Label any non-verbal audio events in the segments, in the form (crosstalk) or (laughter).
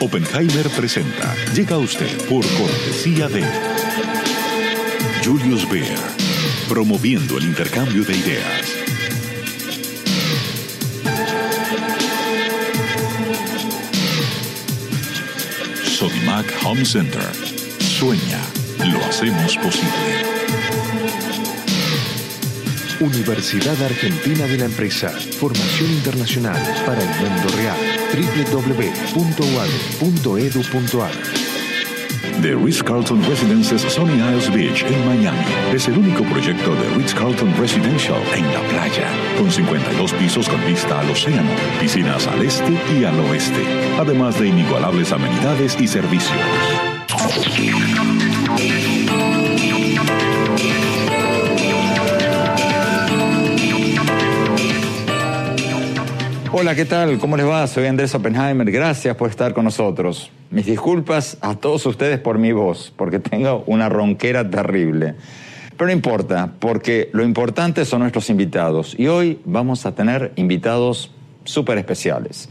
Oppenheimer presenta. Llega a usted por cortesía de Julius Baer, promoviendo el intercambio de ideas. Sodimac Home Center. Sueña, lo hacemos posible. Universidad Argentina de la Empresa. Formación internacional para el mundo real. www.uad.edu.ar The Ritz-Carlton Residences Sunny Isles Beach en Miami es el único proyecto de Ritz-Carlton Residential en la playa, con 52 pisos con vista al océano, piscinas al este y al oeste, además de inigualables amenidades y servicios. Hola, ¿qué tal? ¿Cómo les va? Soy Andrés Oppenheimer. Gracias por estar con nosotros. Mis disculpas a todos ustedes por mi voz, porque tengo una ronquera terrible. Pero no importa, porque lo importante son nuestros invitados. Y hoy vamos a tener invitados súper especiales.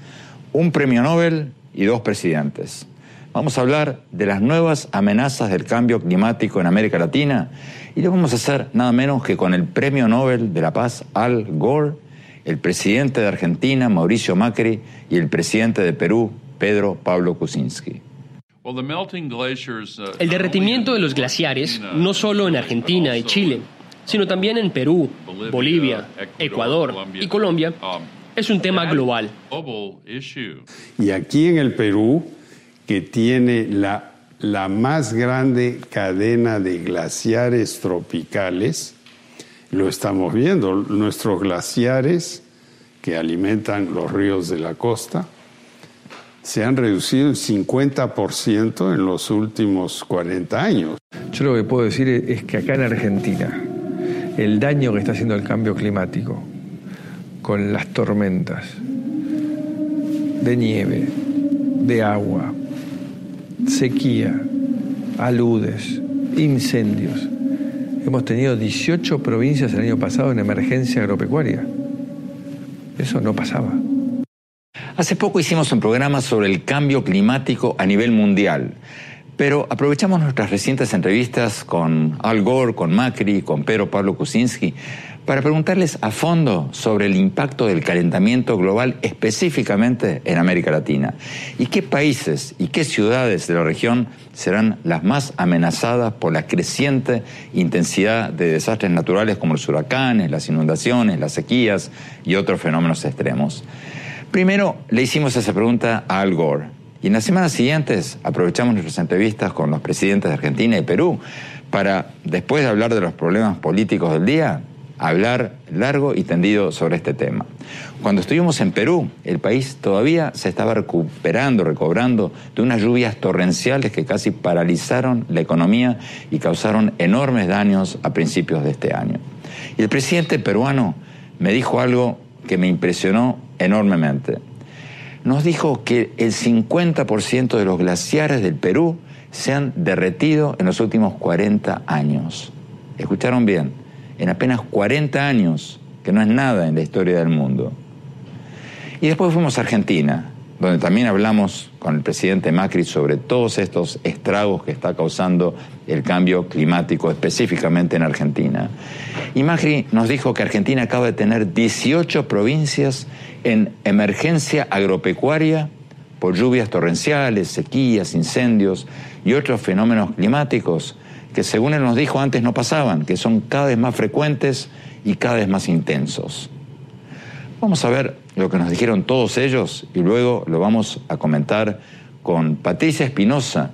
Un premio Nobel y dos presidentes. Vamos a hablar de las nuevas amenazas del cambio climático en América Latina y lo vamos a hacer nada menos que con el premio Nobel de la Paz Al Gore el presidente de Argentina, Mauricio Macri, y el presidente de Perú, Pedro Pablo Kuczynski. El derretimiento de los glaciares, no solo en Argentina y Chile, sino también en Perú, Bolivia, Ecuador y Colombia, es un tema global. Y aquí en el Perú, que tiene la, la más grande cadena de glaciares tropicales, lo estamos viendo. Nuestros glaciares que alimentan los ríos de la costa se han reducido en 50% en los últimos 40 años. Yo lo que puedo decir es que acá en Argentina, el daño que está haciendo el cambio climático con las tormentas de nieve, de agua, sequía, aludes, incendios, Hemos tenido 18 provincias el año pasado en emergencia agropecuaria. Eso no pasaba. Hace poco hicimos un programa sobre el cambio climático a nivel mundial, pero aprovechamos nuestras recientes entrevistas con Al Gore, con Macri, con Pedro Pablo Kuczynski para preguntarles a fondo sobre el impacto del calentamiento global específicamente en América Latina y qué países y qué ciudades de la región serán las más amenazadas por la creciente intensidad de desastres naturales como los huracanes, las inundaciones, las sequías y otros fenómenos extremos. Primero le hicimos esa pregunta a Al Gore y en las semanas siguientes aprovechamos nuestras entrevistas con los presidentes de Argentina y Perú para, después de hablar de los problemas políticos del día, hablar largo y tendido sobre este tema. Cuando estuvimos en Perú, el país todavía se estaba recuperando, recobrando de unas lluvias torrenciales que casi paralizaron la economía y causaron enormes daños a principios de este año. Y el presidente peruano me dijo algo que me impresionó enormemente. Nos dijo que el 50% de los glaciares del Perú se han derretido en los últimos 40 años. ¿Escucharon bien? en apenas 40 años, que no es nada en la historia del mundo. Y después fuimos a Argentina, donde también hablamos con el presidente Macri sobre todos estos estragos que está causando el cambio climático, específicamente en Argentina. Y nos dijo que Argentina acaba de tener 18 provincias en emergencia agropecuaria por lluvias torrenciales, sequías, incendios y otros fenómenos climáticos que según él nos dijo antes no pasaban, que son cada vez más frecuentes y cada vez más intensos. Vamos a ver lo que nos dijeron todos ellos y luego lo vamos a comentar con Patricia Espinosa,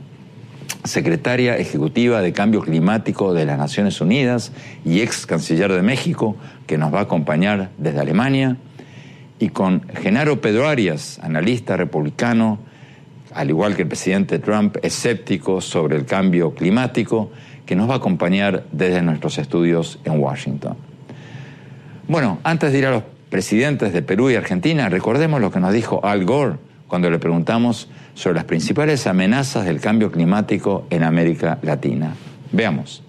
secretaria ejecutiva de Cambio Climático de las Naciones Unidas y ex canciller de México, que nos va a acompañar desde Alemania, y con Genaro Pedro Arias, analista republicano al igual que el presidente Trump, escéptico sobre el cambio climático, que nos va a acompañar desde nuestros estudios en Washington. Bueno, antes de ir a los presidentes de Perú y Argentina, recordemos lo que nos dijo Al Gore cuando le preguntamos sobre las principales amenazas del cambio climático en América Latina. Veamos.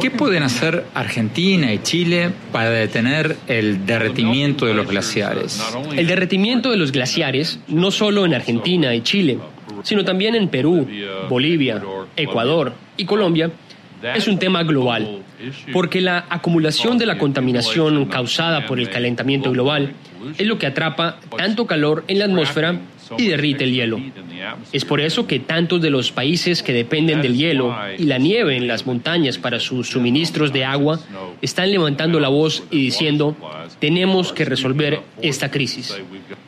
¿Qué pueden hacer Argentina y Chile para detener el derretimiento de los glaciares? El derretimiento de los glaciares, no solo en Argentina y Chile, sino también en Perú, Bolivia, Ecuador y Colombia, es un tema global, porque la acumulación de la contaminación causada por el calentamiento global es lo que atrapa tanto calor en la atmósfera y derrite el hielo. Es por eso que tantos de los países que dependen del hielo y la nieve en las montañas para sus suministros de agua están levantando la voz y diciendo, tenemos que resolver esta crisis.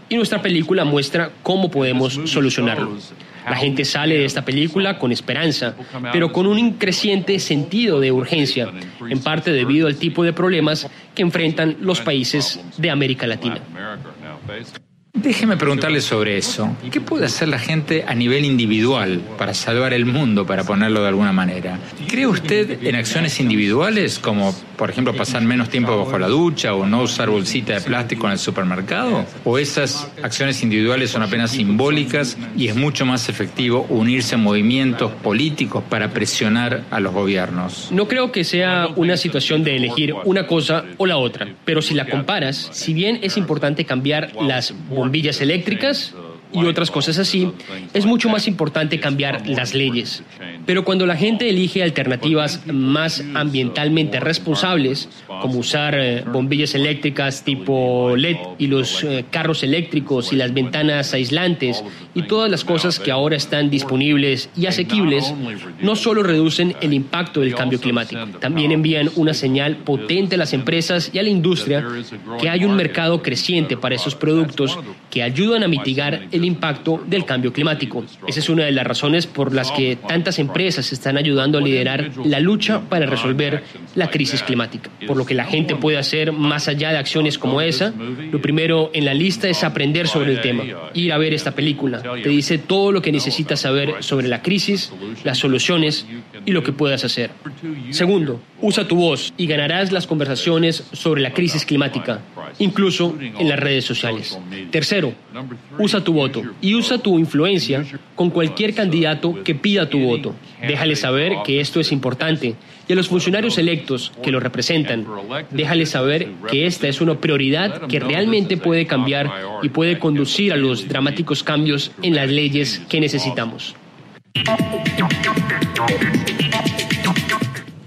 Y nuestra película muestra cómo podemos solucionarlo. La gente sale de esta película con esperanza, pero con un creciente sentido de urgencia, en parte debido al tipo de problemas que enfrentan los países de América Latina. Déjeme preguntarle sobre eso. ¿Qué puede hacer la gente a nivel individual para salvar el mundo, para ponerlo de alguna manera? ¿Cree usted en acciones individuales como, por ejemplo, pasar menos tiempo bajo la ducha o no usar bolsita de plástico en el supermercado? ¿O esas acciones individuales son apenas simbólicas y es mucho más efectivo unirse a movimientos políticos para presionar a los gobiernos? No creo que sea una situación de elegir una cosa o la otra, pero si la comparas, si bien es importante cambiar las bombillas eléctricas y otras cosas así, es mucho más importante cambiar las leyes. Pero cuando la gente elige alternativas más ambientalmente responsables, como usar bombillas eléctricas tipo LED y los eh, carros eléctricos y las ventanas aislantes y todas las cosas que ahora están disponibles y asequibles, no solo reducen el impacto del cambio climático, también envían una señal potente a las empresas y a la industria que hay un mercado creciente para esos productos que ayudan a mitigar el impacto del cambio climático. Esa es una de las razones por las que tantas empresas están ayudando a liderar la lucha para resolver la crisis climática. Por lo que la gente puede hacer más allá de acciones como esa, lo primero en la lista es aprender sobre el tema, ir a ver esta película. Te dice todo lo que necesitas saber sobre la crisis, las soluciones y lo que puedas hacer. Segundo, usa tu voz y ganarás las conversaciones sobre la crisis climática, incluso en las redes sociales. Tercero, usa tu voto y usa tu influencia con cualquier candidato que pida tu voto. Déjale saber que esto es importante y a los funcionarios electos que lo representan, déjale saber que esta es una prioridad que realmente puede cambiar y puede conducir a los dramáticos cambios en las leyes que necesitamos.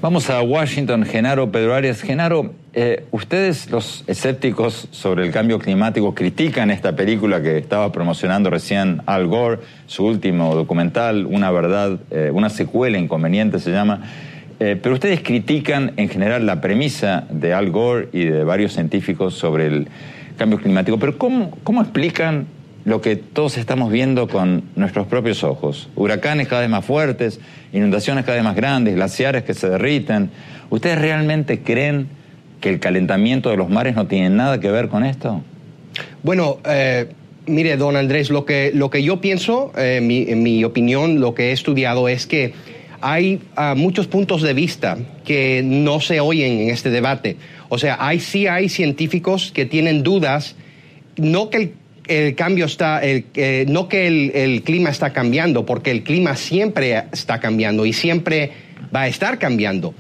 Vamos a Washington, Genaro Pedro Arias. Genaro, eh, ustedes, los escépticos sobre el cambio climático, critican esta película que estaba promocionando recién Al Gore, su último documental, Una Verdad, eh, una secuela inconveniente se llama. Eh, pero ustedes critican en general la premisa de Al Gore y de varios científicos sobre el cambio climático. Pero ¿cómo, cómo explican lo que todos estamos viendo con nuestros propios ojos. Huracanes cada vez más fuertes, inundaciones cada vez más grandes, glaciares que se derriten. ¿Ustedes realmente creen que el calentamiento de los mares no tiene nada que ver con esto? Bueno, eh, mire, don Andrés, lo que, lo que yo pienso, eh, en mi opinión, lo que he estudiado es que hay ah, muchos puntos de vista que no se oyen en este debate. O sea, hay, sí hay científicos que tienen dudas, no que el el cambio está, eh, no que el, clima está cambiando, porque el clima siempre está cambiando y siempre va a estar cambiando.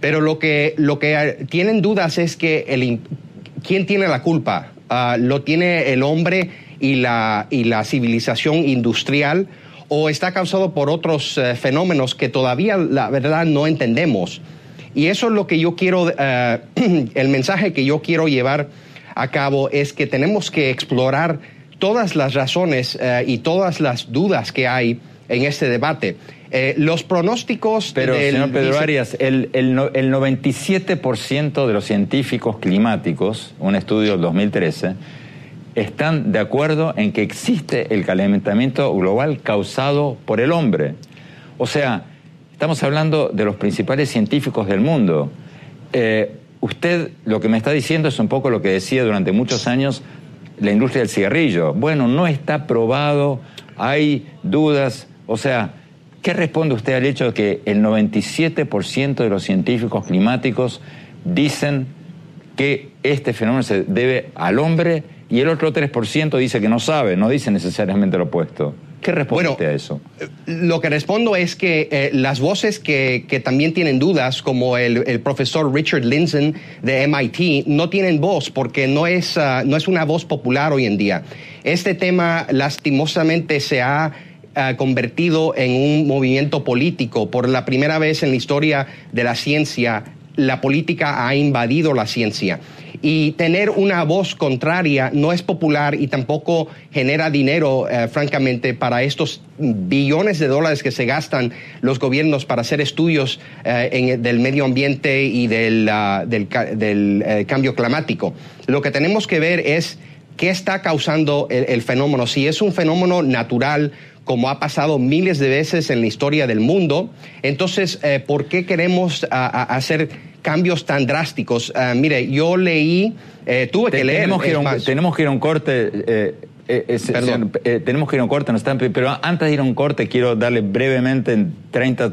Pero lo que, lo que tienen dudas es que el, quién tiene la culpa. Ah, ¿Lo tiene el hombre y la, y la civilización industrial o está causado por otros eh, fenómenos que todavía, la verdad, no entendemos? Y eso es lo que yo quiero, eh, (clears throat) el mensaje que yo quiero llevar a cabo es que tenemos que explorar todas las razones eh, y todas las dudas que hay en este debate. Eh, los pronósticos. Pero, señor Pedro Arias, el, el, 97% de los científicos climáticos, un estudio del 2013, están de acuerdo en que existe el calentamiento global causado por el hombre. O sea, estamos hablando de los principales científicos del mundo. Eh, usted lo que me está diciendo es un poco lo que decía durante muchos años la industria del cigarrillo. Bueno, no está probado, hay dudas. O sea, ¿qué responde usted al hecho de que el 97% de los científicos climáticos dicen que este fenómeno se debe al hombre y el otro 3% dice que no sabe, no dice necesariamente lo opuesto? ¿Qué responde usted a eso? Eh, lo que respondo es que eh, las voces que, también tienen dudas, como el, profesor Richard Lindzen de MIT, no tienen voz porque no es, ah, no es una voz popular hoy en día. Este tema lastimosamente se ha ah, convertido en un movimiento político. Por la primera vez en la historia de la ciencia, la política ha invadido la ciencia. Y tener una voz contraria no es popular y tampoco genera dinero, eh, francamente, para estos billones de dólares que se gastan los gobiernos para hacer estudios eh, del medio ambiente y del, ah, del, eh, cambio climático. Lo que tenemos que ver es qué está causando el, fenómeno, si es un fenómeno natural como ha pasado miles de veces en la historia del mundo. Entonces, ¿por qué queremos ah, ah, hacer cambios tan drásticos. Ah, mire, yo leí, eh, tuve que leer. Tenemos que, ir un, tenemos que ir a un corte. Eh, eh, Perdón. tenemos que ir a un corte, no están, pero antes de ir a un corte quiero darle brevemente en 30,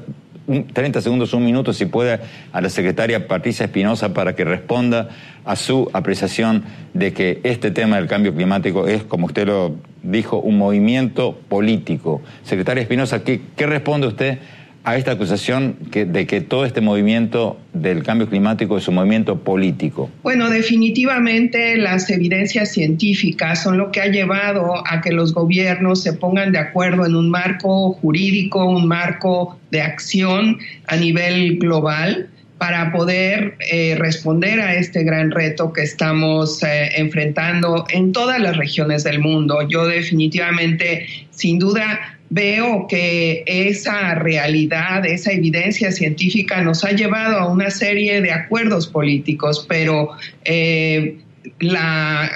30 segundos, un minuto, si puede, a la secretaria Patricia Espinosa para que responda a su apreciación de que este tema del cambio climático es, como usted lo dijo, un movimiento político. Secretaria Espinosa, ¿qué, ¿qué responde usted a esta acusación de que todo este movimiento del cambio climático es un movimiento político? Bueno, definitivamente las evidencias científicas son lo que ha llevado a que los gobiernos se pongan de acuerdo en un marco jurídico, un marco de acción a nivel global para poder eh, responder a este gran reto que estamos eh, enfrentando en todas las regiones del mundo. Yo definitivamente, sin duda, veo que esa realidad, esa evidencia científica nos ha llevado a una serie de acuerdos políticos, pero eh, la,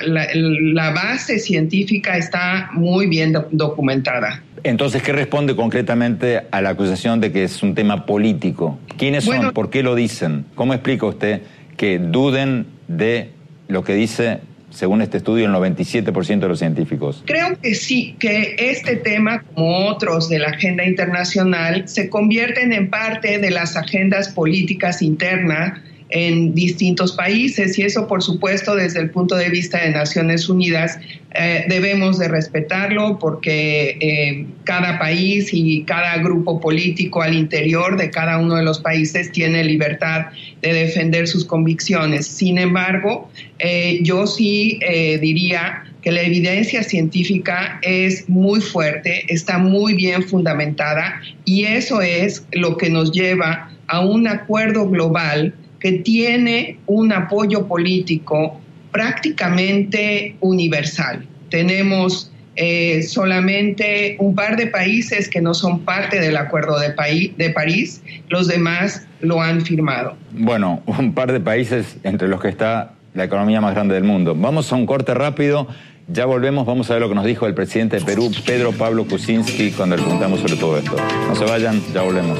base científica está muy bien documentada. Entonces, ¿qué responde concretamente a la acusación de que es un tema político? ¿Quiénes son? ¿Por qué lo dicen? ¿Cómo explica usted que duden de lo que dice según este estudio, el 97% de los científicos. Creo que sí, que este tema, como otros de la agenda internacional, se convierten en parte de las agendas políticas internas en distintos países y eso por supuesto desde el punto de vista de Naciones Unidas eh, debemos de respetarlo porque eh, cada país y cada grupo político al interior de cada uno de los países tiene libertad de defender sus convicciones. Sin embargo, eh, yo sí diría que la evidencia científica es muy fuerte, está muy bien fundamentada y eso es lo que nos lleva a un acuerdo global que tiene un apoyo político prácticamente universal. Tenemos eh, solamente un par de países que no son parte del Acuerdo de, de París, los demás lo han firmado. Bueno, un par de países entre los que está la economía más grande del mundo. Vamos a un corte rápido, ya volvemos, vamos a ver lo que nos dijo el presidente de Perú, Pedro Pablo Kuczynski, cuando le preguntamos sobre todo esto. No se vayan, ya volvemos.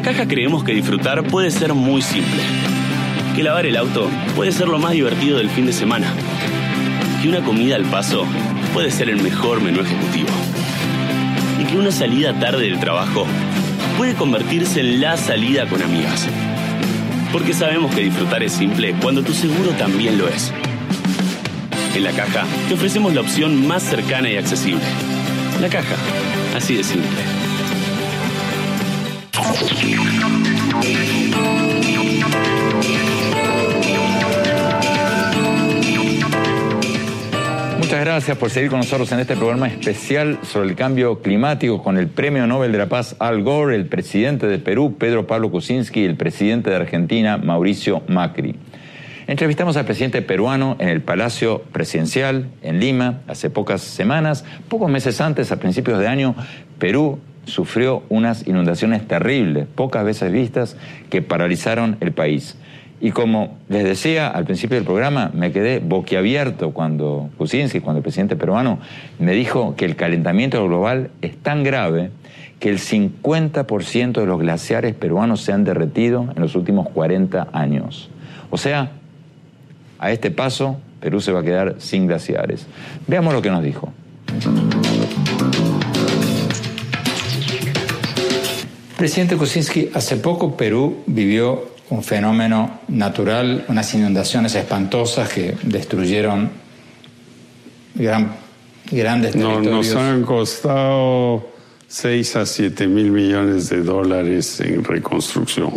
La caja creemos que disfrutar puede ser muy simple. Que lavar el auto puede ser lo más divertido del fin de semana. Que una comida al paso puede ser el mejor menú ejecutivo. Y que una salida tarde del trabajo puede convertirse en la salida con amigas. Porque sabemos que disfrutar es simple cuando tu seguro también lo es. En la caja te ofrecemos la opción más cercana y accesible. La caja, así de simple. Muchas gracias por seguir con nosotros en este programa especial sobre el cambio climático con el Premio Nobel de la Paz Al Gore, el presidente de Perú, Pedro Pablo Kuczynski, y el presidente de Argentina, Mauricio Macri. Entrevistamos al presidente peruano en el Palacio Presidencial en Lima hace pocas semanas. Pocos meses antes, a principios de año, Perú sufrió unas inundaciones terribles, pocas veces vistas, que paralizaron el país. Y como les decía al principio del programa, me quedé boquiabierto cuando Kuczynski, cuando el presidente peruano, me dijo que el calentamiento global es tan grave que el 50% de los glaciares peruanos se han derretido en los últimos 40 años. O sea, a este paso, Perú se va a quedar sin glaciares. Veamos lo que nos dijo. Presidente Kuczynski, hace poco Perú vivió un fenómeno natural, unas inundaciones espantosas que destruyeron gran, grandes territorios. nos han costado 6 a 7 mil millones de dólares en reconstrucción.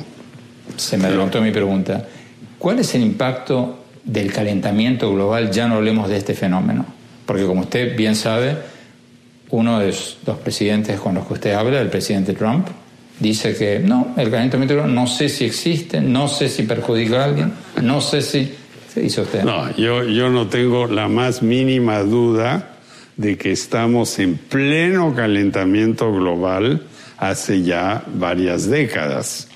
Se me adelantó mi pregunta. ¿Cuál es el impacto del calentamiento global? Ya no hablemos de este fenómeno. Porque como usted bien sabe, uno de los presidentes con los que usted habla, el presidente Trump, dice que no, el calentamiento no sé si existe, no sé si perjudica a alguien, no sé si... ¿Qué dice usted? No, yo, yo no tengo la más mínima duda de que estamos en pleno calentamiento global hace ya varias décadas.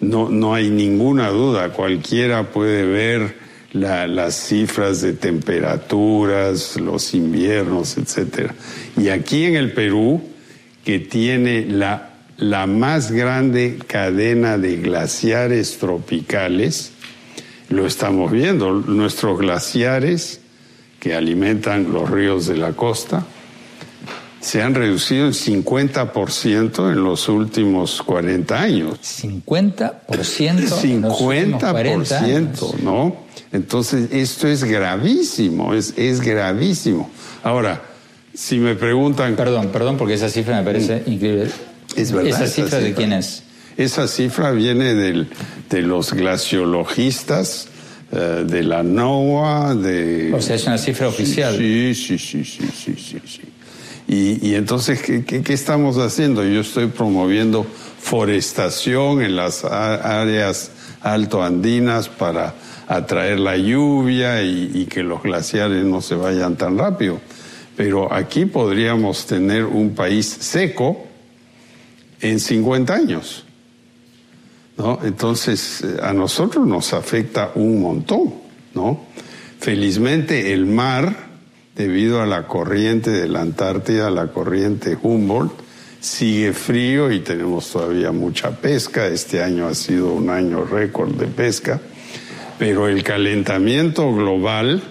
No, no hay ninguna duda, cualquiera puede ver las cifras de temperaturas, los inviernos, etc. Y aquí en el Perú, que tiene la la más grande cadena de glaciares tropicales, lo estamos viendo, nuestros glaciares que alimentan los ríos de la costa, se han reducido en 50% en los últimos 40 años. 50%. 50%, ¿no? Entonces, esto es gravísimo, es, es gravísimo. Ahora, si me preguntan... Perdón, perdón, porque esa cifra me parece increíble. Es verdad. ¿Esa cifra, de quién es? Esa cifra viene del, de los glaciologistas, eh, de la NOAA, de... O sea, es una cifra oficial. Sí, sí, sí, sí, sí, sí. sí. Y, y, entonces, ¿qué, ¿qué, qué, estamos haciendo? Yo estoy promoviendo forestación en las áreas altoandinas para atraer la lluvia y, y que los glaciares no se vayan tan rápido. Pero aquí podríamos tener un país seco, en 50 años. ¿no? Entonces, eh, a nosotros nos afecta un montón. ¿no? Felizmente, el mar, debido a la corriente de la Antártida, la corriente Humboldt, sigue frío y tenemos todavía mucha pesca. Este año ha sido un año récord de pesca. Pero el calentamiento global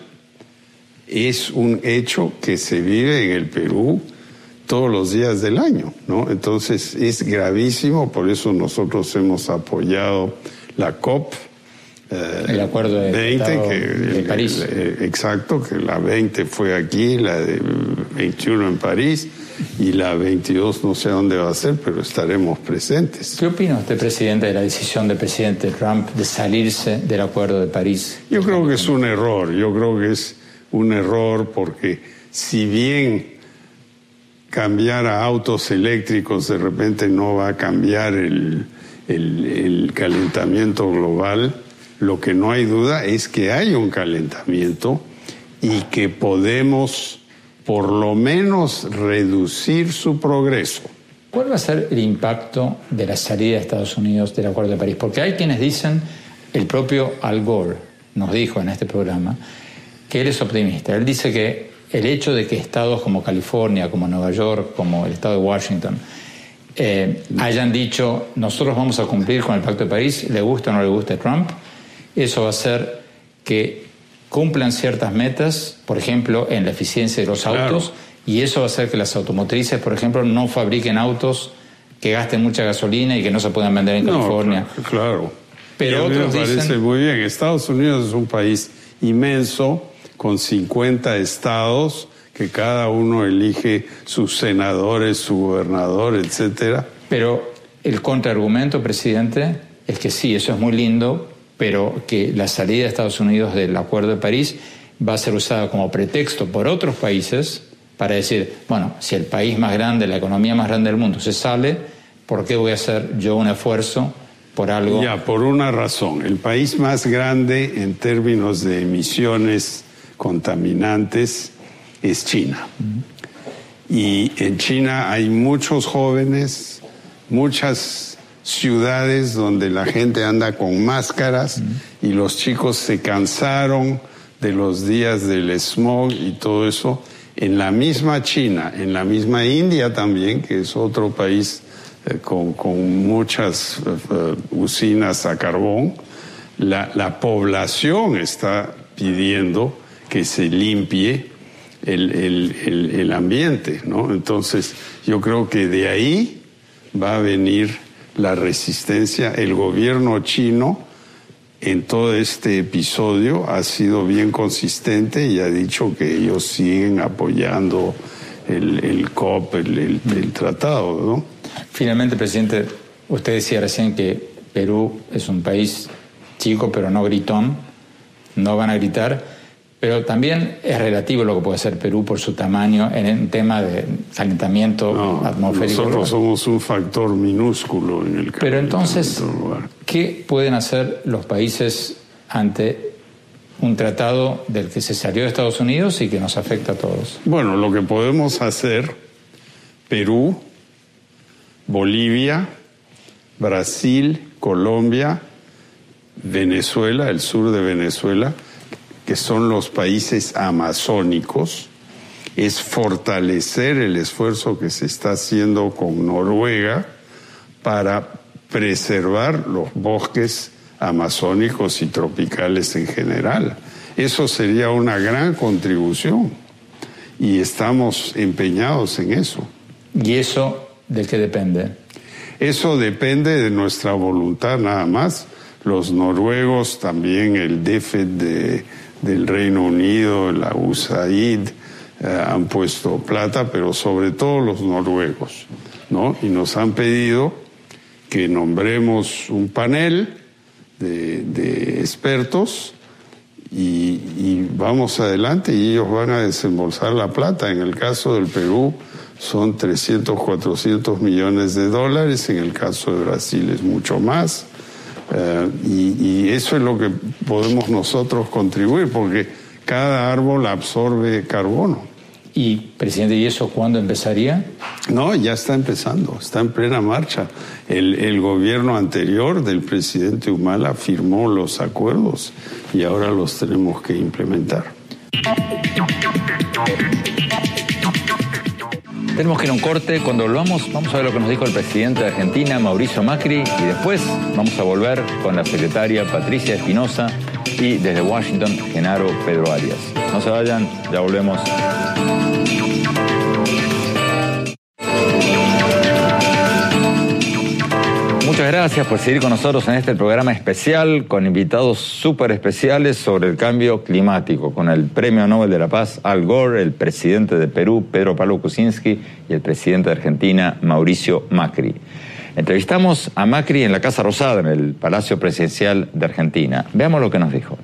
es un hecho que se vive en el Perú todos los días del año, ¿no? Entonces es gravísimo, por eso nosotros hemos apoyado la COP. Eh, el acuerdo de, 20, que, de París. El, exacto, que la 20 fue aquí, la de 21 en París y la 22 no sé dónde va a ser, pero estaremos presentes. ¿Qué opina usted, presidente, de la decisión del presidente Trump de salirse del acuerdo de París? Yo creo que es un error, yo creo que es un error porque si bien cambiar a autos eléctricos de repente no va a cambiar el, calentamiento global. Lo que no hay duda es que hay un calentamiento y que podemos por lo menos reducir su progreso. ¿Cuál va a ser el impacto de la salida de Estados Unidos del Acuerdo de París? Porque hay quienes dicen, el propio Al Gore nos dijo en este programa, que él es optimista. Él dice que el hecho de que estados como California, como Nueva York, como el estado de Washington, eh, hayan dicho nosotros vamos a cumplir con el Pacto de París, le guste o no le guste a Trump, eso va a hacer que cumplan ciertas metas, por ejemplo, en la eficiencia de los autos, claro. y eso va a hacer que las automotrices, por ejemplo, no fabriquen autos que gasten mucha gasolina y que no se puedan vender en California. Claro. Pero a otros me parece dicen, muy bien. Estados Unidos es un país inmenso con 50 estados que cada uno elige sus senadores, su gobernador, etcétera. Pero el contraargumento, presidente, es que sí, eso es muy lindo, pero que la salida de Estados Unidos del Acuerdo de París va a ser usada como pretexto por otros países para decir, bueno, si el país más grande, la economía más grande del mundo se sale, ¿por qué voy a hacer yo un esfuerzo por algo? Ya, por una razón. El país más grande en términos de emisiones contaminantes es China. Y en China hay muchos jóvenes, muchas ciudades donde la gente anda con máscaras y los chicos se cansaron de los días del smog y todo eso. En la misma China, en la misma India también, que es otro país eh, con, muchas eh, eh, usinas a carbón, la, la población está pidiendo que se limpie el, ambiente, ¿no? Entonces, yo creo que de ahí va a venir la resistencia. El gobierno chino en todo este episodio ha sido bien consistente y ha dicho que ellos siguen apoyando el, COP, el, el, tratado, ¿no? Finalmente, presidente, usted decía recién que Perú es un país chico pero no gritón, no van a gritar. Pero también es relativo lo que puede ser Perú por su tamaño en el tema de calentamiento atmosférico. Nosotros somos un factor minúsculo en el Pero entonces, ¿qué pueden hacer los países ante un tratado del que se salió de Estados Unidos y que nos afecta a todos? Bueno, lo que podemos hacer, Perú, Bolivia, Brasil, Colombia, Venezuela, el sur de Venezuela, que son los países amazónicos, es fortalecer el esfuerzo que se está haciendo con Noruega para preservar los bosques amazónicos y tropicales en general. Eso sería una gran contribución y estamos empeñados en eso. ¿Y eso de qué depende? Eso depende de nuestra voluntad nada más. Los noruegos, también el DEFED de del Reino Unido, la USAID, eh, han puesto plata, pero sobre todo los noruegos, ¿no? Y nos han pedido que nombremos un panel de, expertos y, vamos adelante y ellos van a desembolsar la plata. En el caso del Perú son 300, 400 millones de dólares, en el caso de Brasil es mucho más. Eh, y, eso es lo que podemos nosotros contribuir, porque cada árbol absorbe carbono. ¿Y, presidente, y eso cuándo empezaría? No, ya está empezando, está en plena marcha. El, el gobierno anterior del presidente Humala firmó los acuerdos y ahora los tenemos que implementar. Tenemos que ir a un corte. Cuando volvamos, vamos a ver lo que nos dijo el presidente de Argentina, Mauricio Macri, y después vamos a volver con la secretaria Patricia Espinosa y desde Washington, Genaro Pedro Arias. No se vayan, ya volvemos. Gracias por seguir con nosotros en este programa especial con invitados súper especiales sobre el cambio climático, con el Premio Nobel de la Paz Al Gore, el presidente de Perú, Pedro Pablo Kuczynski, y el presidente de Argentina, Mauricio Macri. Entrevistamos a Macri en la Casa Rosada, en el Palacio Presidencial de Argentina. Veamos lo que nos dijo.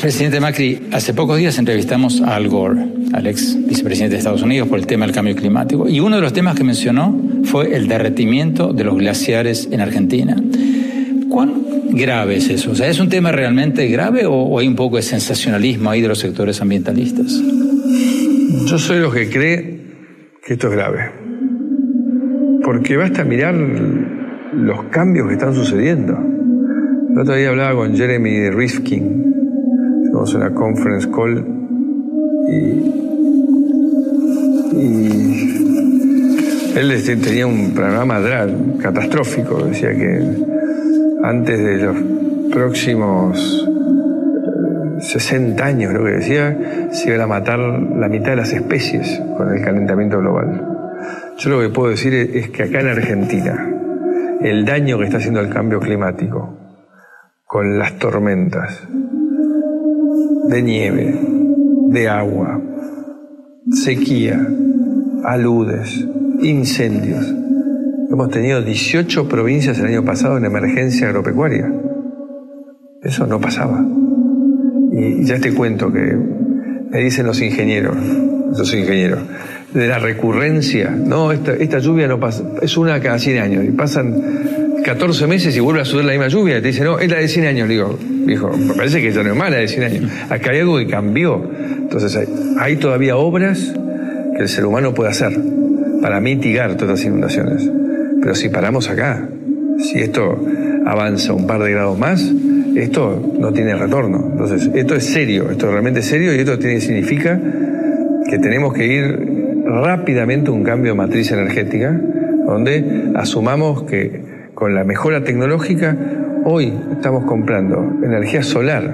Presidente Macri, hace pocos días entrevistamos a Al Gore, al ex vicepresidente de Estados Unidos, por el tema del cambio climático. Y uno de los temas que mencionó fue el derretimiento de los glaciares en Argentina. ¿Cuán grave es eso? O sea, ¿es un tema realmente grave o, hay un poco de sensacionalismo ahí de los sectores ambientalistas? Yo soy los que cree que esto es grave. Porque basta mirar los cambios que están sucediendo. El otro día hablaba con Jeremy Rifkin, en una conference call y, él tenía un programa catastrófico, decía que antes de los próximos 60 eh, años, lo que decía, se iban a matar la mitad de las especies con el calentamiento global. Yo lo que puedo decir es que acá en Argentina, el daño que está haciendo el cambio climático, con las tormentas, de nieve, de agua, sequía, aludes, incendios. Hemos tenido 18 provincias el año pasado en emergencia agropecuaria. Eso no pasaba. Y ya te cuento que me dicen los ingenieros, los ingenieros, de la recurrencia, no, esta, esta lluvia no pasa, es una cada 100 años, y pasan 14 meses y vuelve a subir la misma lluvia, y te dicen, no, es la de 100 años, digo, dijo, me parece que ya no es mala de 100 años, acá hay algo que cambió. Entonces hay, todavía obras que el ser humano puede hacer para mitigar todas las inundaciones. Pero si paramos acá, si esto avanza un par de grados más, esto no tiene retorno. Entonces, esto es serio, esto es realmente serio y esto significa que tenemos que ir rápidamente a un cambio de matriz energética, donde asumamos que con la mejora tecnológica, hoy estamos comprando energía solar,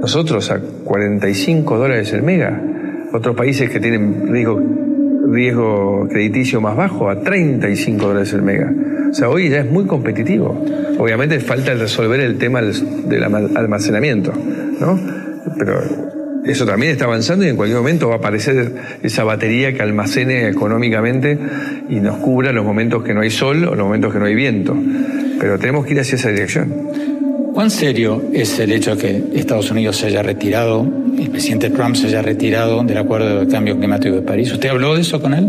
nosotros a 45 dólares el mega, otros países que tienen riesgo, riesgo crediticio más bajo a 35 dólares el mega. O sea, hoy ya es muy competitivo. Obviamente falta resolver el tema del almacenamiento, ¿no? Pero eso también está avanzando y en cualquier momento va a aparecer esa batería que almacene económicamente y nos cubra los momentos que no hay sol o los momentos que no hay viento. Pero tenemos que ir hacia esa dirección. ¿Cuán serio es el hecho de que Estados Unidos se haya retirado, el presidente Trump se haya retirado del Acuerdo de Cambio Climático de París? ¿Usted habló de eso con él?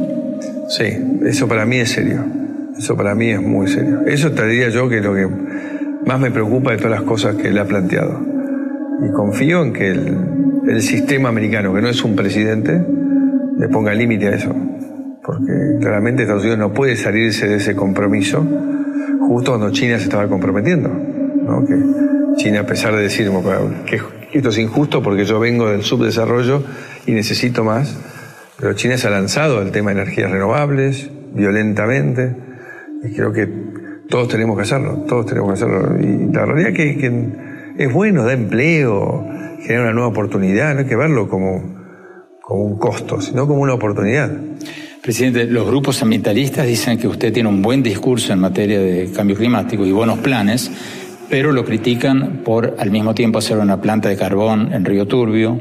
Sí, eso para mí es serio. Eso para mí es muy serio. Eso te diría yo que es lo que más me preocupa de todas las cosas que él ha planteado. Y confío en que el, sistema americano, que no es un presidente, le ponga límite a eso. Porque claramente Estados Unidos no puede salirse de ese compromiso justo cuando China se estaba comprometiendo. ¿no? Que China, a pesar de decir que esto es injusto porque yo vengo del subdesarrollo y necesito más, pero China se ha lanzado al tema de energías renovables violentamente y creo que todos tenemos que hacerlo, todos tenemos que hacerlo. Y la realidad es que, es bueno, da empleo, genera una nueva oportunidad, no hay que verlo como, como un costo, sino como una oportunidad. Presidente, los grupos ambientalistas dicen que usted tiene un buen discurso en materia de cambio climático y buenos planes, pero lo critican por al mismo tiempo hacer una planta de carbón en Río Turbio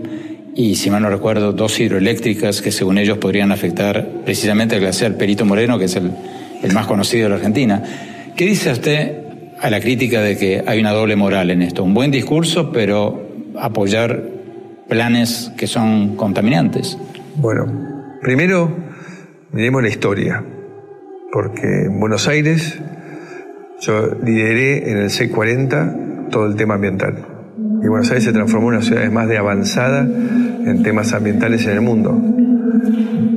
y, si mal no recuerdo, dos hidroeléctricas que según ellos podrían afectar precisamente al glaciar Perito Moreno, que es el, el más conocido de la Argentina. ¿Qué dice usted a la crítica de que hay una doble moral en esto? Un buen discurso, pero apoyar planes que son contaminantes. Bueno, primero miremos la historia, porque en Buenos Aires yo lideré en el C40 todo el tema ambiental. Y Buenos Aires se transformó en una ciudad más de avanzada en temas ambientales en el mundo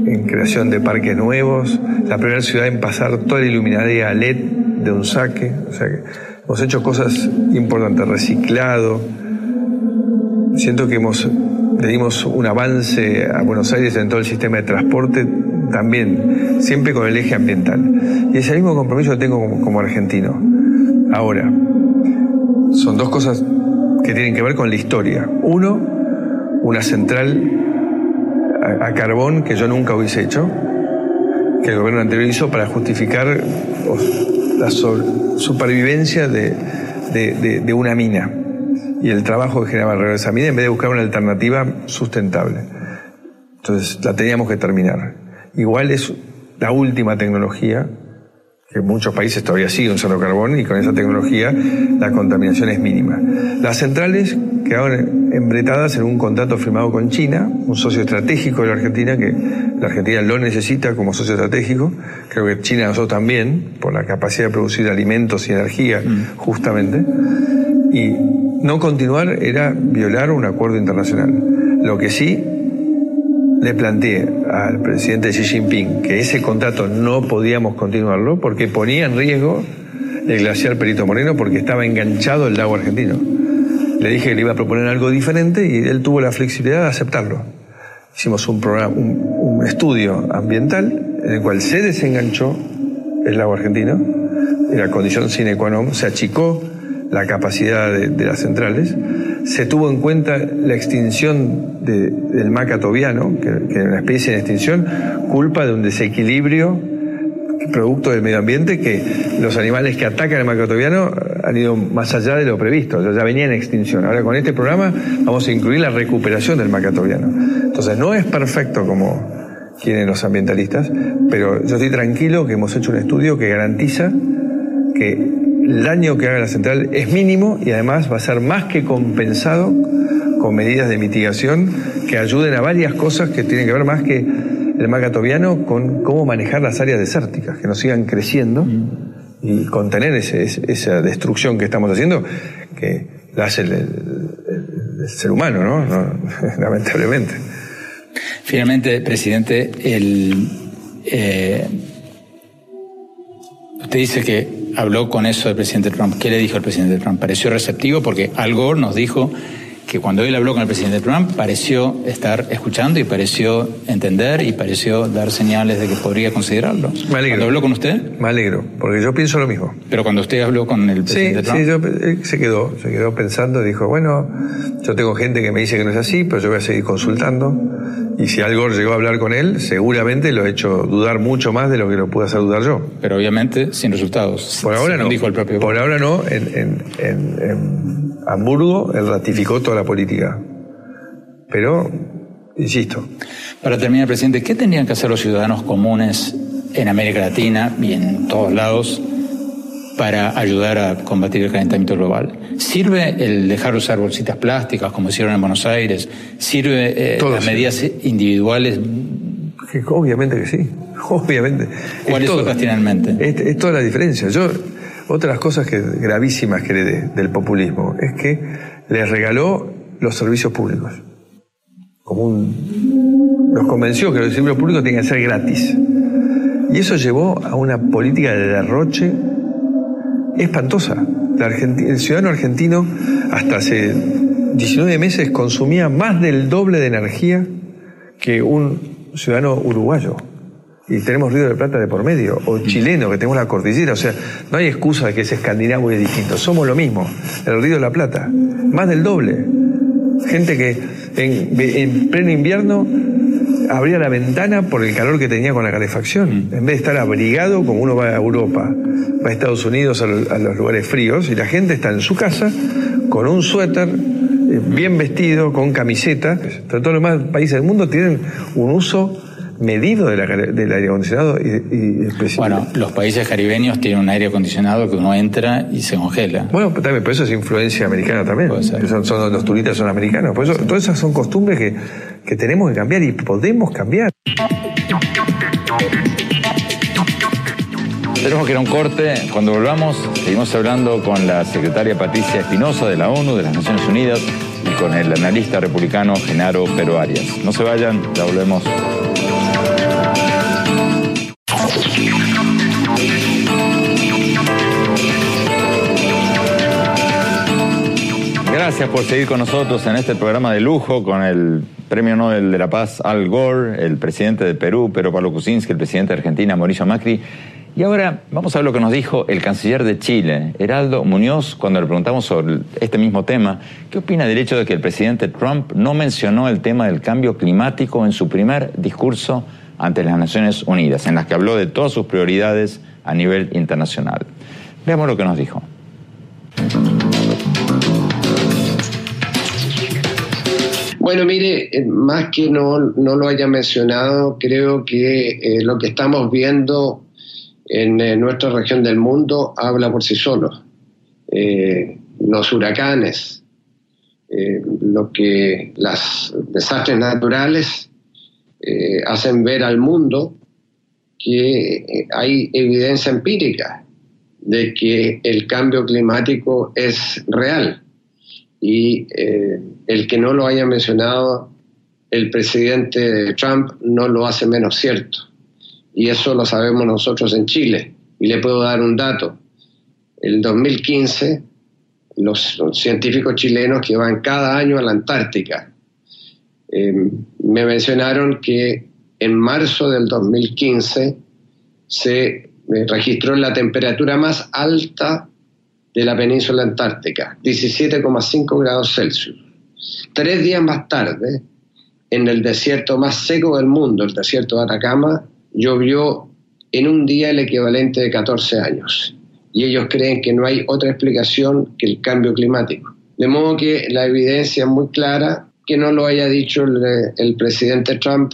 en creación de parques nuevos, la primera ciudad en pasar toda la iluminaría a LED de un saque, o sea hemos hecho cosas importantes, reciclado. Siento que hemos, le dimos un avance a Buenos Aires en todo el sistema de transporte, también, siempre con el eje ambiental. Y ese mismo compromiso lo tengo como, como argentino. Ahora, son dos cosas que tienen que ver con la historia. Uno, una central a, carbón que yo nunca hubiese hecho, que el gobierno anterior hizo para justificar la supervivencia de, una mina y el trabajo que generaba alrededor de esa mina en vez de buscar una alternativa sustentable. Entonces la teníamos que terminar. Igual es la última tecnología que muchos países todavía siguen usando carbón y con esa tecnología la contaminación es mínima. Las centrales quedaron embretadas en un contrato firmado con China, un socio estratégico de la Argentina, que la Argentina lo necesita como socio estratégico, creo que China nosotros también, por la capacidad de producir alimentos y energía, mm. justamente, y no continuar era violar un acuerdo internacional. Lo que sí le planteé al presidente Xi Jinping que ese contrato no podíamos continuarlo porque ponía en riesgo el glaciar Perito Moreno porque estaba enganchado el lago argentino. Le dije que le iba a proponer algo diferente y él tuvo la flexibilidad de aceptarlo. Hicimos un, programa, un, estudio ambiental en el cual se desenganchó el lago argentino, era condición sine qua non, se achicó la capacidad de, las centrales, se tuvo en cuenta la extinción del maca tobiano, que, que es una especie en extinción, culpa de un desequilibrio producto del medio ambiente que los animales que atacan el maca tobiano han ido más allá de lo previsto, ya venía en extinción. Ahora con este programa vamos a incluir la recuperación del maca tobiano. Entonces no es perfecto como quieren los ambientalistas, pero yo estoy tranquilo que hemos hecho un estudio que garantiza que el daño que haga la central es mínimo y además va a ser más que compensado con medidas de mitigación que ayuden a varias cosas que tienen que ver más que el macatoviano con cómo manejar las áreas desérticas, que no sigan creciendo y contener esa destrucción que estamos haciendo, que la hace el, ser humano, ¿no? (laughs) Lamentablemente. Finalmente, presidente, el, eh, usted dice que habló con eso del presidente Trump. ¿Qué le dijo el presidente Trump? ¿Pareció receptivo? Porque Al Gore nos dijo que cuando él habló con el presidente Trump pareció estar escuchando y pareció entender y pareció dar señales de que podría considerarlo. Me alegro. ¿Cuando habló con usted? Me alegro, porque yo pienso lo mismo. Pero cuando usted habló con el presidente Trump. Sí, yo, él se quedó, se quedó pensando, dijo, bueno, yo tengo gente que me dice que no es así, pero yo voy a seguir consultando. Y si algo llegó a hablar con él, seguramente lo ha hecho dudar mucho más de lo que lo pude hacer dudar yo. Pero obviamente sin resultados. Por ahora no. Dijo el propio Por ahora no. en, en Hamburgo, él ratificó toda la política. Pero, insisto. Para terminar, presidente, ¿qué tendrían que hacer los ciudadanos comunes en América Latina y en todos lados para ayudar a combatir el calentamiento global? ¿Sirve el dejar de usar bolsitas plásticas como hicieron en Buenos Aires? ¿Sirve eh, las medidas individuales? obviamente que sí, (laughs) obviamente. ¿Cuáles otras tienen en mente? Es, es, toda la diferencia. Yo otra de las cosas que, gravísimas que del populismo es que les regaló los servicios públicos. Como un, los convenció que los servicios públicos tienen que ser gratis. Y eso llevó a una política de derroche espantosa. el ciudadano argentino hasta hace 19 meses consumía más del doble de energía que un ciudadano uruguayo y tenemos Río de Plata de por medio, o chileno, que tenemos la cordillera, o sea, no hay excusa de que es escandinavo y es distinto, somos lo mismo, el Río de la Plata, más del doble. Gente que en, pleno invierno abría la ventana por el calor que tenía con la calefacción, en vez de estar abrigado como uno va a Europa, va a Estados Unidos a, los lugares fríos, y la gente está en su casa con un suéter, eh, bien vestido, con camiseta. Todos los demás países del mundo tienen un uso medido del aire acondicionado y, Bueno, los países caribeños tienen un aire acondicionado que uno entra y se congela. Bueno, también, por eso es influencia americana también. Son, los turistas son americanos. Por eso, todas esas son costumbres que, que tenemos que cambiar y podemos cambiar. Tenemos que ir a un corte. Cuando volvamos, seguimos hablando con la secretaria Patricia Espinosa de la ONU, de las Naciones Unidas, y con el analista republicano Genaro Pero Arias. No se vayan, ya volvemos. Gracias por seguir con nosotros en este programa de lujo con el Premio Nobel de la Paz Al Gore, el presidente de Perú, Pedro Pablo Kuczynski, el presidente de Argentina, Mauricio Macri. Y ahora vamos a ver lo que nos dijo el canciller de Chile, Heraldo Muñoz, cuando le preguntamos sobre este mismo tema. ¿Qué opina del hecho de que el presidente Trump no mencionó el tema del cambio climático en su primer discurso ante las Naciones Unidas, en las que habló de todas sus prioridades a nivel internacional? Veamos lo que nos dijo. Bueno, mire, eh, más que no, lo haya mencionado, creo que eh, lo que estamos viendo en, eh, nuestra región del mundo habla por sí solo. los huracanes, lo que los desastres naturales hacen ver al mundo que hay evidencia empírica de que el cambio climático es real y eh, el que no lo haya mencionado el presidente Trump no lo hace menos cierto. Y eso lo sabemos nosotros en Chile. Y le puedo dar un dato. El 2015, los, científicos chilenos que van cada año a la Antártica em, me mencionaron que en marzo del 2015 se eh, registró la temperatura más alta de la península antártica, 17,5 grados Celsius. Tres días más tarde, en el desierto más seco del mundo, el desierto de Atacama, llovió en un día el equivalente de 14 años. Y ellos creen que no hay otra explicación que el cambio climático. De modo que la evidencia es muy clara, que no lo haya dicho el, presidente Trump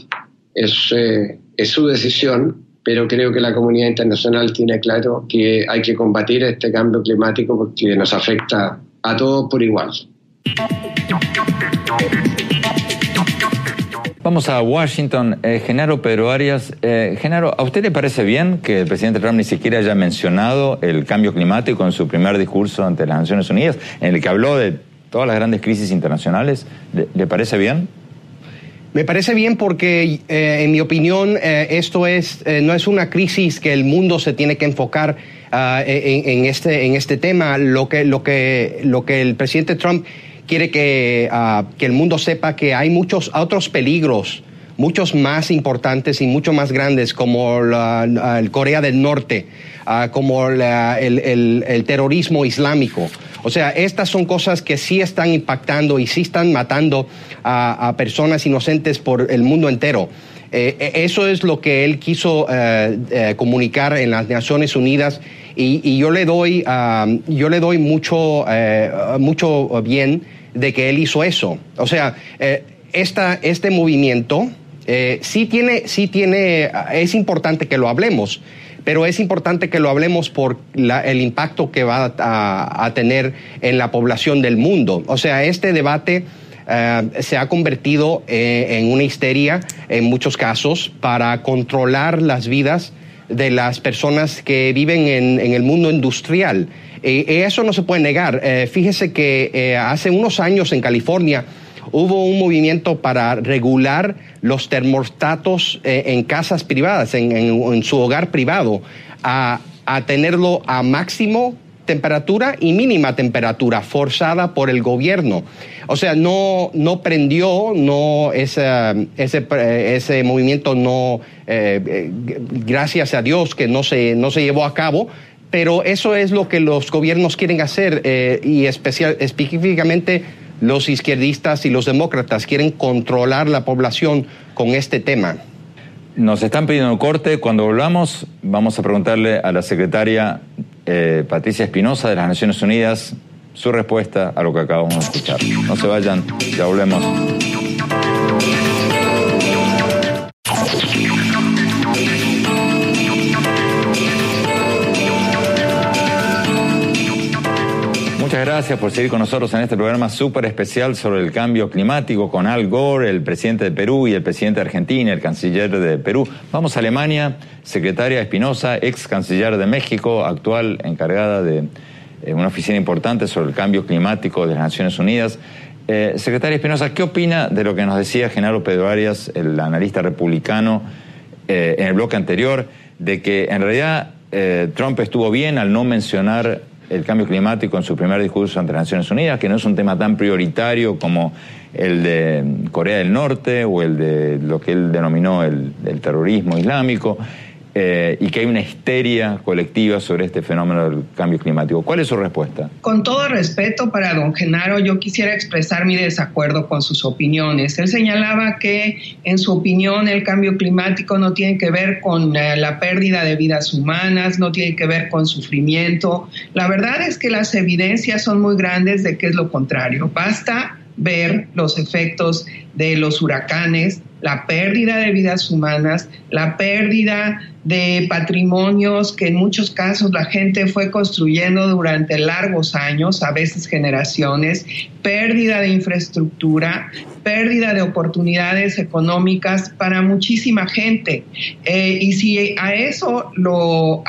es, eh, es su decisión, pero creo que la comunidad internacional tiene claro que hay que combatir este cambio climático porque nos afecta a todos por igual. Vamos a Washington. Eh, Genaro Pedro Arias. Eh, Genaro, ¿a usted le parece bien que el presidente Trump ni siquiera haya mencionado el cambio climático en su primer discurso ante las Naciones Unidas, en el que habló de todas las grandes crisis internacionales? ¿Le, parece bien? Me parece bien porque, eh, en mi opinión, esto es, no es una crisis que el mundo se tiene que enfocar ah, en, este, en este tema. Lo que, lo, que, lo que el presidente Trump quiere que, ah, que el mundo sepa que hay muchos otros peligros, muchos más importantes y mucho más grandes, como la, el Corea del Norte, ah, como el, el, terrorismo islámico. O sea, estas son cosas que sí están impactando y sí están matando a, personas inocentes por el mundo entero. Eh, e, eso es lo que él quiso eh, eh, comunicar en las Naciones Unidas y, yo le doy, yo le doy mucho, mucho bien de que él hizo eso. O sea, eh, este movimiento eh, sí tiene, sí tiene, es importante que lo hablemos, pero es importante que lo hablemos por el impacto que va a, tener en la población del mundo. O sea, este debate eh, se ha convertido en una histeria en muchos casos para controlar las vidas de las personas que viven en, el mundo industrial. Y eso no se puede negar. Eh, fíjese que eh, hace unos años en California hubo un movimiento para regular los termostatos eh, en casas privadas, en, su hogar privado, a, tenerlo a máximo temperatura y mínima temperatura forzada por el gobierno. O sea, no, no prendió, no ese, ese, ese movimiento no, gracias a Dios que no se, no se llevó a cabo, pero eso es lo que los gobiernos quieren hacer eh, y especial, específicamente los izquierdistas y los demócratas quieren controlar la población con este tema. Nos están pidiendo corte. Cuando volvamos, vamos a preguntarle a la secretaria eh, Patricia Espinosa de las Naciones Unidas su respuesta a lo que acabamos de escuchar. No se vayan, ya volvemos. Muchas gracias por seguir con nosotros en este programa súper especial sobre el cambio climático con Al Gore, el presidente de Perú y el presidente de Argentina, el canciller de Perú. Vamos a Alemania, secretaria Espinosa, ex canciller de México, actual encargada de eh, una oficina importante sobre el cambio climático de las Naciones Unidas. Eh, secretaria Espinosa, ¿qué opina de lo que nos decía Genaro Pedro Arias, el analista republicano, eh, en el bloque anterior, de que en realidad Trump estuvo bien al no mencionar el cambio climático en su primer discurso ante las Naciones Unidas, que no es un tema tan prioritario como el de Corea del Norte o el de lo que él denominó el, terrorismo islámico. Eh, y que hay una histeria colectiva sobre este fenómeno del cambio climático. ¿Cuál es su respuesta? Con todo respeto para don Genaro, yo quisiera expresar mi desacuerdo con sus opiniones. Él señalaba que, en su opinión, el cambio climático no tiene que ver con eh, la pérdida de vidas humanas, no tiene que ver con sufrimiento. La verdad es que las evidencias son muy grandes de que es lo contrario. Basta ver los efectos de los huracanes, la pérdida de vidas humanas, la pérdida de patrimonios que en muchos casos la gente fue construyendo durante largos años, a veces generaciones, pérdida de infraestructura, pérdida de oportunidades económicas para muchísima gente. Eh, y si a eso lo,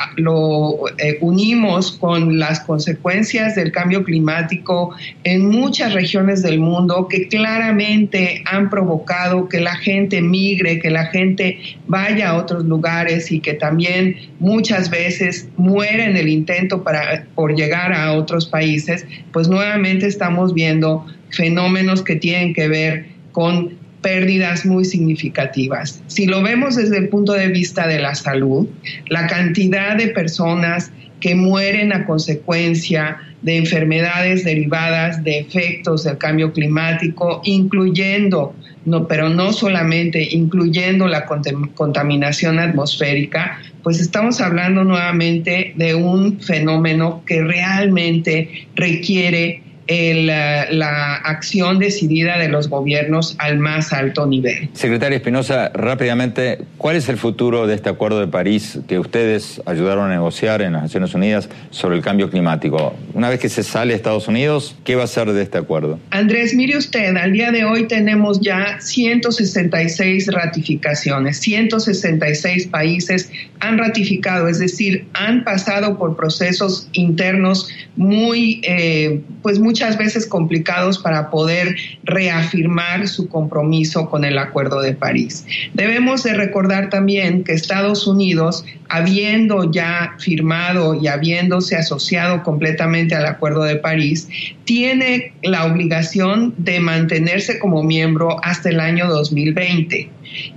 eh, unimos con las consecuencias del cambio climático en muchas regiones del mundo que claramente han provocado que la gente migre, que la gente vaya a otros lugares y que también muchas veces muere en el intento para, por llegar a otros países, pues nuevamente estamos viendo fenómenos que tienen que ver con pérdidas muy significativas. Si lo vemos desde el punto de vista de la salud, la cantidad de personas que mueren a consecuencia de enfermedades derivadas de efectos del cambio climático, incluyendo, no, pero no solamente, incluyendo la contaminación atmosférica, pues estamos hablando nuevamente de un fenómeno que realmente requiere la acción decidida de los gobiernos al más alto nivel. Secretaria Espinosa, rápidamente, ¿cuál es el futuro de este Acuerdo de París que ustedes ayudaron a negociar en las Naciones Unidas sobre el cambio climático? Una vez que se sale Estados Unidos, ¿qué va a ser de este acuerdo? Andrés, mire usted, al día de hoy tenemos ya 166 ratificaciones, 166 países han ratificado, es decir, han pasado por procesos internos muy, eh, pues muchas veces complicados para poder reafirmar su compromiso con el Acuerdo de París. Debemos de recordar también que Estados Unidos, habiendo ya firmado y habiéndose asociado completamente al Acuerdo de París, tiene la obligación de mantenerse como miembro hasta el año 2020.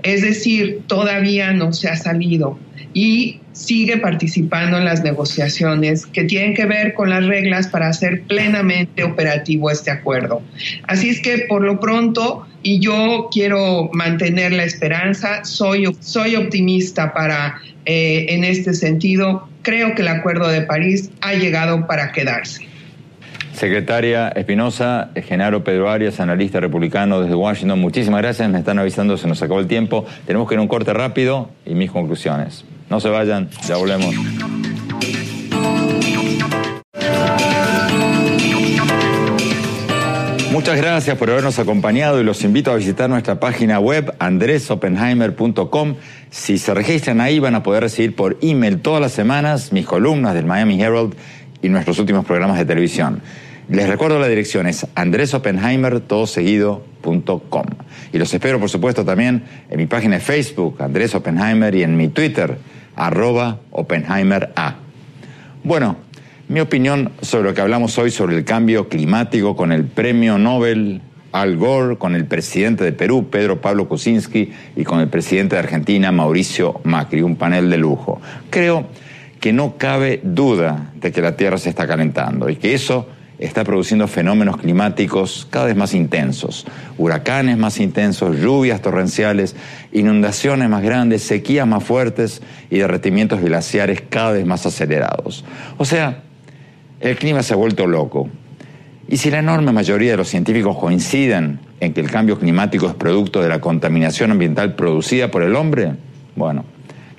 Es decir, todavía no se ha salido y sigue participando en las negociaciones que tienen que ver con las reglas para hacer plenamente operativo este acuerdo. Así es que por lo pronto, y yo quiero mantener la esperanza, soy, soy optimista para, eh, en este sentido, creo que el acuerdo de París ha llegado para quedarse. Secretaria Espinosa, Genaro Pedro Arias, analista republicano desde Washington, muchísimas gracias. Me están avisando, se nos acabó el tiempo. Tenemos que ir a un corte rápido y mis conclusiones. No se vayan, ya volvemos. Muchas gracias por habernos acompañado y los invito a visitar nuestra página web andresopenheimer.com. Si se registran ahí van a poder recibir por email todas las semanas mis columnas del Miami Herald y nuestros últimos programas de televisión. Les recuerdo la dirección es andresopenheimer.com. Y los espero, por supuesto, también en mi página de Facebook, Andrés Oppenheimer, y en mi Twitter, arroba Oppenheimer A. Bueno, mi opinión sobre lo que hablamos hoy sobre el cambio climático con el premio Nobel Al Gore, con el presidente de Perú, Pedro Pablo Kuczynski, y con el presidente de Argentina, Mauricio Macri, un panel de lujo. Creo que no cabe duda de que la Tierra se está calentando y que eso está produciendo fenómenos climáticos cada vez más intensos, huracanes más intensos, lluvias torrenciales, inundaciones más grandes, sequías más fuertes y derretimientos glaciares cada vez más acelerados. O sea, el clima se ha vuelto loco. Y si la enorme mayoría de los científicos coinciden en que el cambio climático es producto de la contaminación ambiental producida por el hombre, bueno,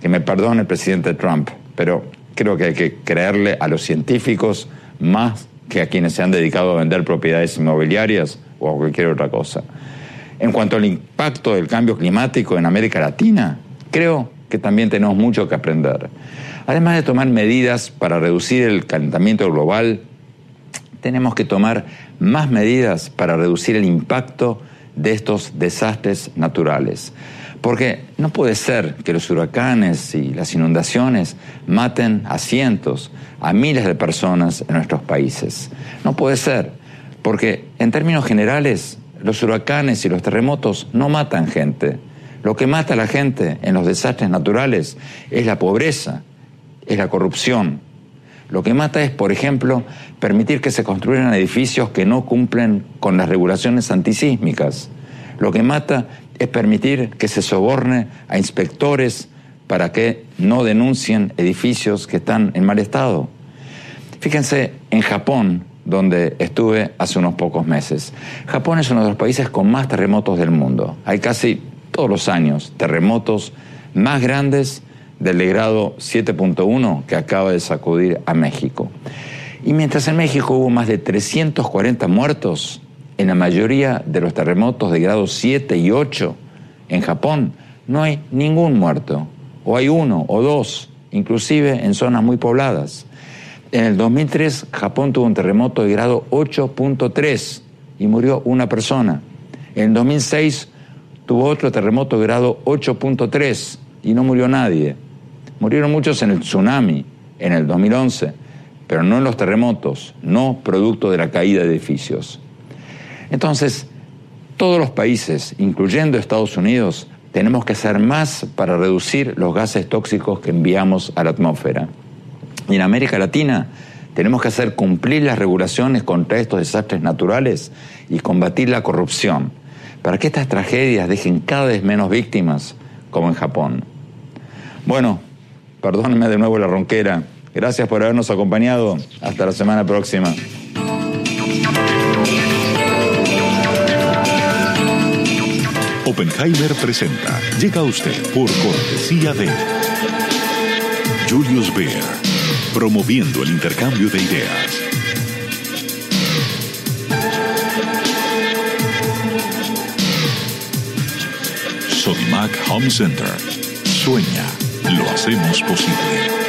que me perdone el presidente Trump, pero creo que hay que creerle a los científicos más que a quienes se han dedicado a vender propiedades inmobiliarias o a cualquier otra cosa. En cuanto al impacto del cambio climático en América Latina, creo que también tenemos mucho que aprender. Además de tomar medidas para reducir el calentamiento global, tenemos que tomar más medidas para reducir el impacto de estos desastres naturales. Porque no puede ser que los huracanes y las inundaciones maten a cientos, a miles de personas en nuestros países. No puede ser, porque en términos generales los huracanes y los terremotos no matan gente. Lo que mata a la gente en los desastres naturales es la pobreza, es la corrupción. Lo que mata es, por ejemplo, permitir que se construyan edificios que no cumplen con las regulaciones antisísmicas. Lo que mata es permitir que se soborne a inspectores para que no denuncien edificios que están en mal estado. Fíjense, en Japón, donde estuve hace unos pocos meses. Japón es uno de los países con más terremotos del mundo. Hay casi todos los años terremotos más grandes del grado 7.1 que acaba de sacudir a México. Y mientras en México hubo más de 340 muertos, en la mayoría de los terremotos de grado 7 y 8 en Japón no hay ningún muerto, o hay uno o dos, inclusive en zonas muy pobladas. En el 2003 Japón tuvo un terremoto de grado 8.3 y murió una persona. En el 2006 tuvo otro terremoto de grado 8.3 y no murió nadie. Murieron muchos en el tsunami en el 2011, pero no en los terremotos, no producto de la caída de edificios. Entonces, todos los países, incluyendo Estados Unidos, tenemos que hacer más para reducir los gases tóxicos que enviamos a la atmósfera. Y en América Latina tenemos que hacer cumplir las regulaciones contra estos desastres naturales y combatir la corrupción, para que estas tragedias dejen cada vez menos víctimas, como en Japón. Bueno, perdónenme de nuevo la ronquera. Gracias por habernos acompañado. Hasta la semana próxima. Oppenheimer presenta. Llega usted por cortesía de Julius Baer, promoviendo el intercambio de ideas. Sodimac Home Center. Sueña, lo hacemos posible.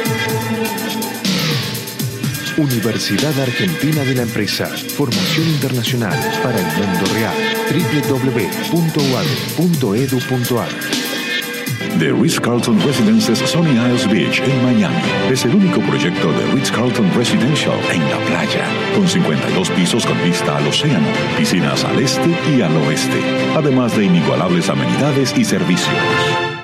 Universidad Argentina de la Empresa. Formación internacional para el mundo real. www.uad.edu.ar The Ritz-Carlton Residences Sunny Isles Beach en Miami es el único proyecto de Ritz-Carlton Residential en la playa, con 52 pisos con vista al océano, piscinas al este y al oeste, además de inigualables amenidades y servicios.